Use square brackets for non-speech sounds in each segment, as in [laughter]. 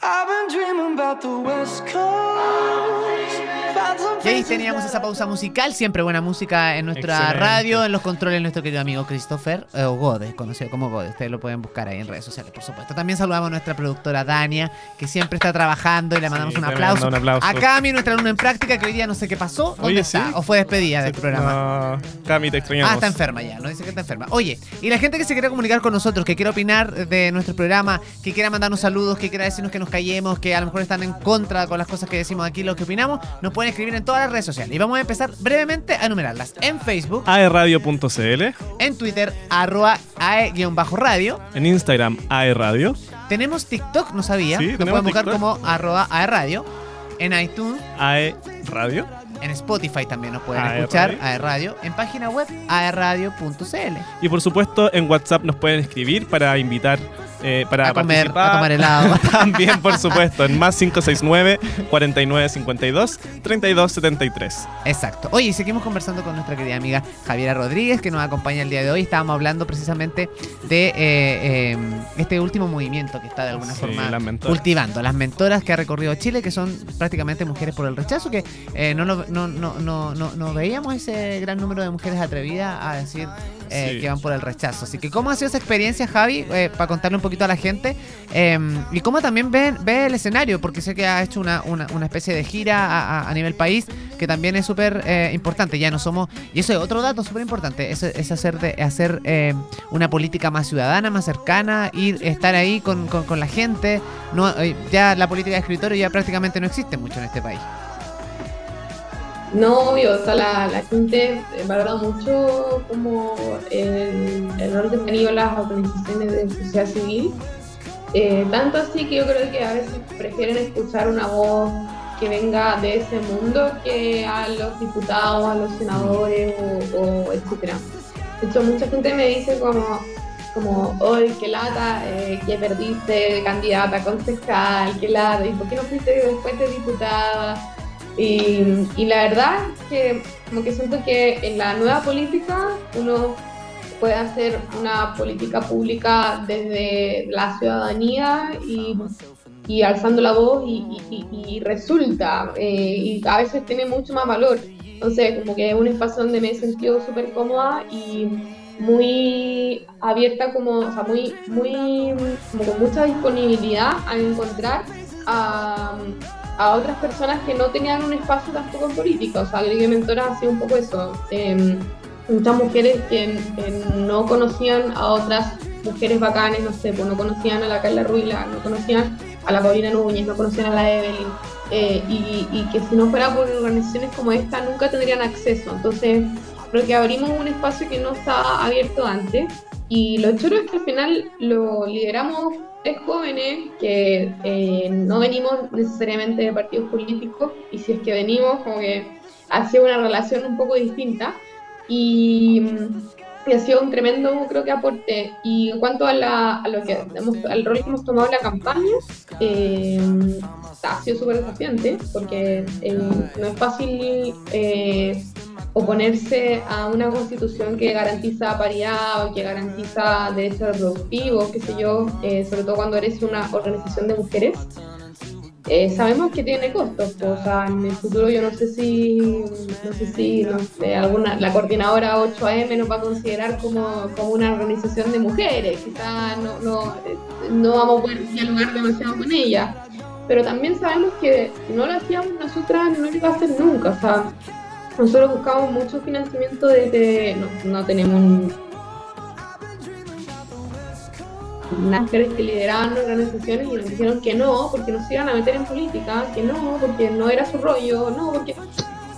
I've been dreaming about the West Coast. Y ahí teníamos esa pausa musical, siempre buena música en nuestra Excelente. radio, en los controles nuestro querido amigo Christopher, eh, o Gode, conocido como Gode, ustedes lo pueden buscar ahí en redes sociales, por supuesto. También saludamos a nuestra productora Dania, que siempre está trabajando y le mandamos Sí, un, aplauso. un aplauso. A Cami, nuestra alumna en práctica, que hoy día no sé qué pasó, ¿dónde Oye, está? sí. ¿O fue despedida del programa? No, Cami, te extrañamos. Ah, está enferma ya, no dice que está enferma. Oye, y la gente que se quiera comunicar con nosotros, que quiera opinar de nuestro programa, que quiera mandarnos saludos, que quiera decirnos que nos callemos, que a lo mejor están en contra con las cosas que decimos aquí, lo que opinamos, nos pueden escribir en todas las redes sociales. Y vamos a empezar brevemente a enumerarlas. En Facebook, aerradio.cl, en Twitter, arroba ae-radio. en Instagram, aerradio, Tenemos TikTok, no sabía. Sí, nos pueden buscar TikTok. como arroba ae-radio. En iTunes, aerradio. en Spotify también nos pueden AE escuchar, Radio. AE Radio. En página web, aeradio.cl. Y por supuesto, en WhatsApp nos pueden escribir para invitar, eh, para A comer, participar. a tomar helado. [laughs] También, por supuesto, en más 569 4952 3273. Exacto. Oye, seguimos conversando con nuestra querida amiga Javiera Rodríguez, que nos acompaña el día de hoy. Estábamos hablando precisamente de eh, eh, este último movimiento que está de alguna Sí, forma las cultivando. Las mentoras que ha recorrido Chile, que son prácticamente mujeres por el rechazo, que eh, no, no, no, no, no, no veíamos ese gran número de mujeres atrevidas a decir eh, Sí. que van por el rechazo. Así que, ¿cómo ha sido esa experiencia, Javi? Eh, para contarle un poquito a la gente. Eh, y cómo también ve, ve el escenario, porque sé que ha hecho una, una, una especie de gira a, a- a nivel país, que también es súper eh, importante. Ya no somos. Y eso es otro dato súper importante: es, es hacer, de, hacer eh, una política más ciudadana, más cercana, ir, estar ahí con, con- con la gente. No, eh, ya la política de escritorio ya prácticamente no existe mucho en este país. No, obvio, o sea, la, la gente valora mucho como el, el rol que han tenido las organizaciones de sociedad civil. Eh, tanto así que yo creo que a veces prefieren escuchar una voz que venga de ese mundo que a los diputados, a los senadores o, o etcétera. De hecho, mucha gente me dice como, como, hoy qué lata, eh, que perdiste candidata concejal, qué lata, y por qué no fuiste después de diputada. Y, la verdad que como que siento que en la nueva política uno puede hacer una política pública desde la ciudadanía y, y alzando la voz y, y- resulta, eh, y a veces tiene mucho más valor. Entonces, como que es un espacio donde me he sentido súper cómoda y muy abierta, como, o sea, muy, muy, como con mucha disponibilidad a encontrar a, a otras personas que no tenían un espacio tampoco en política. O sea, creo que Mentora ha sido un poco eso. Em, muchas mujeres que, que no conocían a otras mujeres bacanes, no sé, pues no conocían a la Carla Ruila, no conocían a la Paulina Núñez, no conocían a la Evelyn, eh, y, y que si no fuera por organizaciones como esta nunca tendrían acceso. Entonces, creo que abrimos un espacio que no estaba abierto antes, y lo chulo es que al final lo lideramos tres jóvenes que eh, no venimos necesariamente de partidos políticos, y si es que venimos, como que ha sido una relación un poco distinta y, y ha sido un tremendo, creo que, aporte. Y en cuanto a, la, a lo que hemos- al rol que hemos tomado en la campaña, eh, ha sido súper desafiante porque eh, no es fácil oponerse a una constitución que garantiza paridad o que garantiza derechos reproductivos, qué sé yo, eh, sobre todo cuando eres una organización de mujeres. Eh, sabemos que tiene costos, pues, o sea, en el futuro yo no sé si, no sé si, no sé, alguna, la coordinadora 8AM nos va a considerar como, como una organización de mujeres, quizás no, no, no vamos a poder dialogar demasiado con ella, pero también sabemos que si no lo hacíamos nosotras no lo iba a hacer nunca, o sea, nosotros buscamos mucho financiamiento desde, no, no tenemos unas mujeres que lideraban organizaciones y nos dijeron que no, porque nos iban a meter en política, que no, porque no era su rollo, no, porque...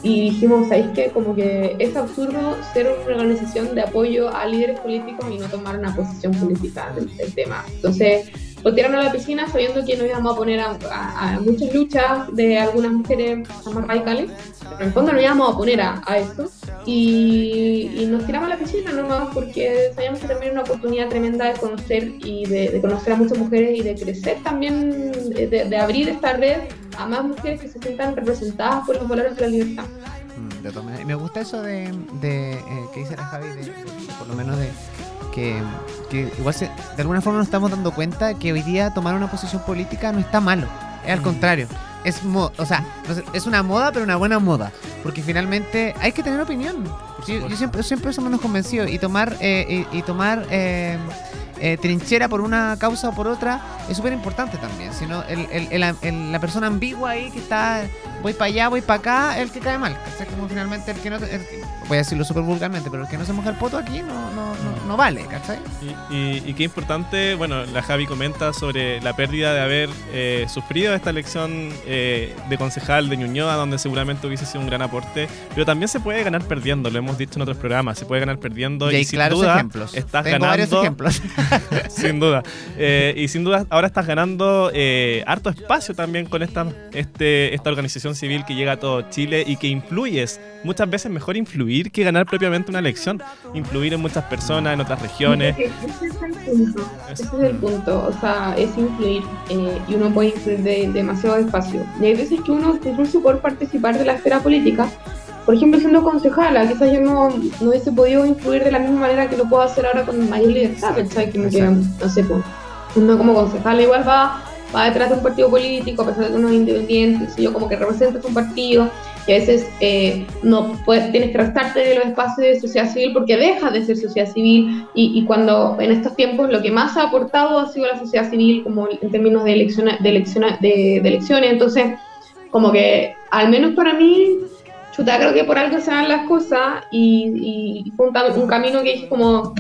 Y dijimos, ¿sabéis qué? Como que es absurdo ser una organización de apoyo a líderes políticos y no tomar una posición política del, del tema. Entonces, lo tiraron a la piscina sabiendo que nos íbamos a poner a, muchas luchas de algunas mujeres más radicales, pero en el fondo nos íbamos a poner a, a eso. Y, y nos tiramos a la piscina nomás porque sabíamos que también era una oportunidad tremenda de conocer y de, conocer a muchas mujeres y de crecer también, de, abrir esta red a más mujeres que se sientan representadas por los valores de la libertad. Mm, me gusta eso de, de, eh, que dice la Javi, por lo menos de, que, que igual se- de alguna forma nos estamos dando cuenta que hoy día tomar una posición política no está malo. Es al Mm. contrario. Es, mo- o sea, es una moda, pero una buena moda. Porque finalmente hay que tener opinión. Yo, supuesto. siempre, siempre eso menos convencido. Y tomar, eh, y, y tomar eh, eh, trinchera por una causa o por otra es súper importante también. Sino el, el- el- el- la persona ambigua ahí que está, voy para allá, voy para acá, el que cae mal. ¿cachai? Como finalmente el que no, voy a decirlo súper vulgarmente, pero el que no se moja el poto aquí no, no, no, no vale, ¿cachai? Y, y- y qué importante, bueno, la Javi comenta sobre la pérdida de haber eh, sufrido esta elección eh, de concejal de Ñuñoa, donde seguramente hubiese sido un gran aporte, pero también se puede ganar perdiendo, lo hemos dicho en otros programas, se puede ganar perdiendo Y y, sin duda ejemplos. estás Tengo varios ganando, ejemplos. [laughs] sin duda, Eh, y sin duda ahora estás ganando eh, harto espacio también con esta, este, esta organización civil que llega a todo Chile y que influyes, muchas veces mejor influir que ganar propiamente una elección, influir en muchas personas, en otras regiones. Ese es el punto. Ese es el punto. O sea, es influir eh, y uno puede influir de demasiado espacio. Y hay veces que uno incluso por participar de la esfera política, por ejemplo, siendo concejala, quizás yo no, no hubiese podido influir de la misma manera que lo puedo hacer ahora con mayor libertad. Como que, Exacto. no sé, pues, uno como concejala igual va, va detrás de un partido político, a pesar de que uno es independiente, si yo como que representas un partido, y a veces eh, no puedes, tienes que restarte de los espacios de sociedad civil porque dejas de ser sociedad civil y, y cuando en estos tiempos lo que más ha aportado ha sido la sociedad civil como en términos de, elecciona- de, elecciona- de, de elecciones, entonces como que al menos para mí, chuta, creo que por algo se dan las cosas y, y fue un, un camino que dije como,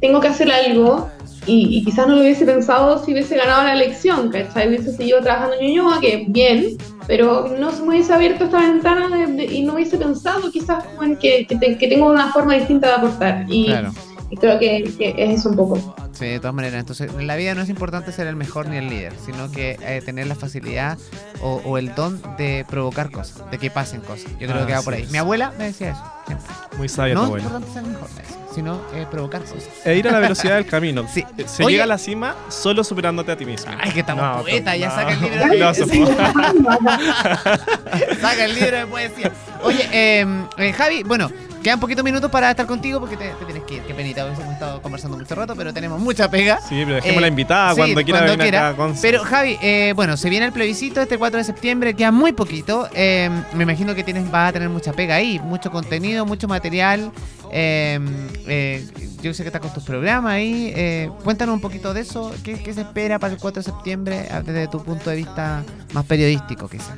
tengo que hacer algo y, y quizás no lo hubiese pensado si hubiese ganado la elección, ¿cachai? Hubiese seguido trabajando en Ñuñoa, que bien, pero no se me hubiese abierto esta ventana de- de- y no hubiese pensado quizás como en que, que, te- que tengo una forma distinta de aportar. Y, Claro. y creo que, que es eso un poco. Sí, de todas maneras. Entonces, en la vida no es importante ser el mejor ni el líder, sino que eh, tener la facilidad o, o el don de provocar cosas, de que pasen cosas. Yo creo que va por ahí. Es. Mi abuela me decía eso. siempre. Muy sabia No tu es abuela. importante ser el mejor, sino eh, provocar cosas. E ir a la velocidad del camino. [laughs] Sí. Eh, Se Oye. llega a la cima solo superándote a ti mismo. Ay, que estamos No, poetas, ya no, saca el libro. [laughs] no Sí. puede. [laughs] Saca el libro de poesía. Oye, eh, eh, Javi, bueno, quedan poquitos minutos para estar contigo porque te, te tienes que ir. Qué penita, hemos estado conversando mucho rato, pero tenemos mucha pega. Sí, pero dejemos Eh, la invitada sí, cuando quiera cuando venir quiera. acá con Pero Javi, eh, bueno, se viene el plebiscito este 4 de septiembre, queda muy poquito. Eh, me imagino que tienes, vas a tener mucha pega ahí, mucho contenido, mucho material. Eh, eh, yo sé que estás con tus programas ahí. Eh, cuéntanos un poquito de eso. ¿Qué, qué se espera para el 4 de septiembre desde tu punto de vista más periodístico, quizás?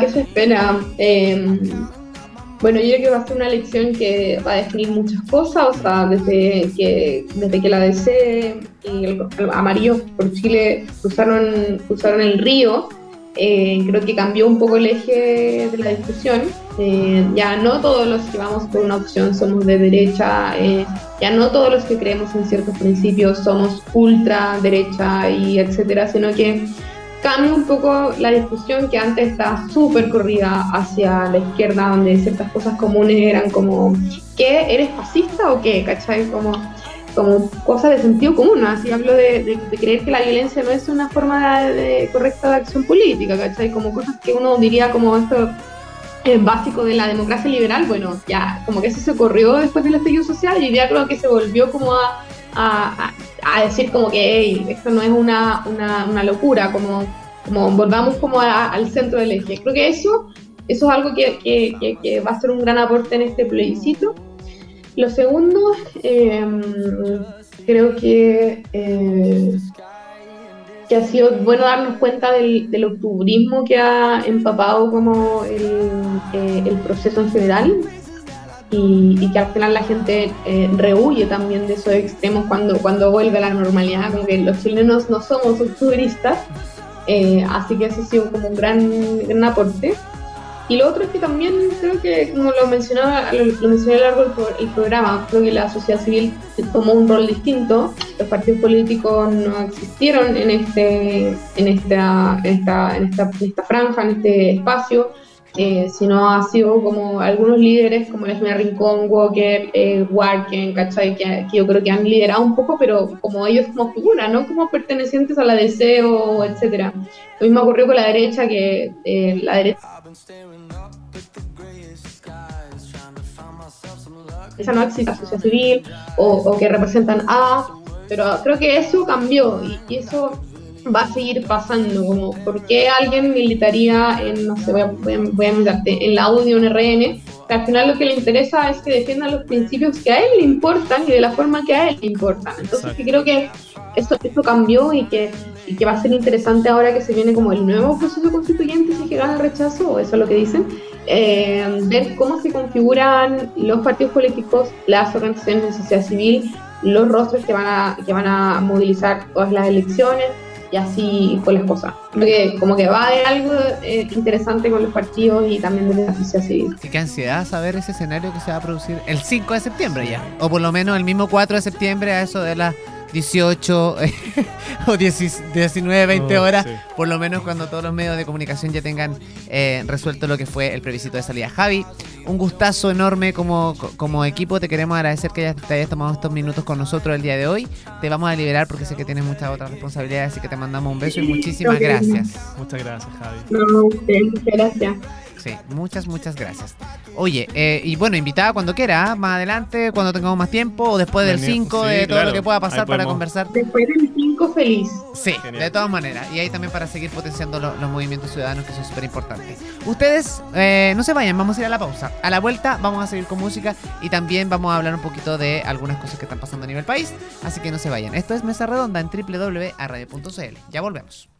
¿qué se espera? Eh, bueno, yo creo que va a ser una elección que va a definir muchas cosas, o sea, desde que, desde que la DC y el, el amarillo por Chile cruzaron, cruzaron el río, eh, creo que cambió un poco el eje de la discusión. Eh, ya no todos los que vamos por una opción somos de derecha, eh, ya no todos los que creemos en ciertos principios somos ultra derecha y etcétera, sino que cambia un poco la discusión que antes estaba súper corrida hacia la izquierda, donde ciertas cosas comunes eran como, ¿qué? ¿Eres fascista o qué? ¿Cachai? Como, como cosas de sentido común, así hablo de, creer que la violencia no es una forma correcta de acción política, ¿cachai? Como cosas que uno diría como esto es básico de la democracia liberal, bueno, ya, como que eso se corrió después del estallido social y ya creo que se volvió como a- a decir como que "Ey, esto no es una, una, una locura, como, como volvamos como a- al centro del eje. Creo que eso, eso es algo que- que va a ser un gran aporte en este plebiscito. Lo segundo, eh, creo que, eh, que ha sido bueno darnos cuenta del, del octubrismo que ha empapado como el, eh, el proceso en general y, y que al final la gente eh, rehuye también de esos extremos cuando, cuando vuelve a la normalidad, como que los chilenos no somos octubristas, eh, así que eso ha sido como un gran, gran aporte. Y lo otro es que también creo que, como lo mencionaba, lo, lo mencioné a lo largo del pro- programa, creo que la sociedad civil tomó un rol distinto. Los partidos políticos no existieron en este, en esta, en esta, en esta, en esta franja, en este espacio, eh, sino ha sido como algunos líderes como señora Rincón, Walker, eh, Warken, ¿cachai? Que, que yo creo que han liderado un poco, pero como ellos como figura, no como pertenecientes a la DC o etcétera. Lo mismo ocurrió con la derecha, que eh, la derecha esa no existe la sociedad civil o, que representan a, pero creo que eso cambió y, eso va a seguir pasando, como por qué alguien militaría en, no sé, voy a, voy a, en la audio un RN, que al final lo que le interesa es que defiendan los principios que a él le importan y de la forma que a él le importan. Entonces creo que eso, eso cambió y que, y que va a ser interesante ahora que se viene como el nuevo proceso constituyente, si que gana el rechazo, o eso es lo que dicen, eh, ver cómo se configuran los partidos políticos, las organizaciones de sociedad civil, los rostros que van a, que van a movilizar todas las elecciones y así fue las cosas. Porque como que va a haber algo eh, interesante con los partidos y también de la sociedad civil. qué ansiedad saber ese escenario que se va a producir el 5 de septiembre ya. O por lo menos el mismo 4 de septiembre a eso de las 18 [laughs] o 19, 20 horas, por lo menos cuando todos los medios de comunicación ya tengan eh, resuelto lo que fue el plebiscito de salida. Javi, un gustazo enorme como, como equipo, te queremos agradecer que te hayas tomado estos minutos con nosotros el día de hoy. Te vamos a liberar porque sé que tienes muchas otras responsabilidades, así que te mandamos un beso y muchísimas gracias. Muchas gracias, Javi. No, muchas gracias. Sí, muchas, muchas gracias. Oye, eh, y bueno, invitada cuando quiera, ¿ah? más adelante, cuando tengamos más tiempo, o después del 5, de todo lo que pueda pasar para conversar. Después del 5, feliz. Sí, de todas maneras. Y ahí también para seguir potenciando los movimientos ciudadanos, que son súper importantes. Ustedes, eh, no se vayan, vamos a ir a la pausa. A la vuelta vamos a seguir con música y también vamos a hablar un poquito de algunas cosas que están pasando a nivel país. Así que no se vayan. Esto es Mesa Redonda en www.radio.cl. Ya volvemos.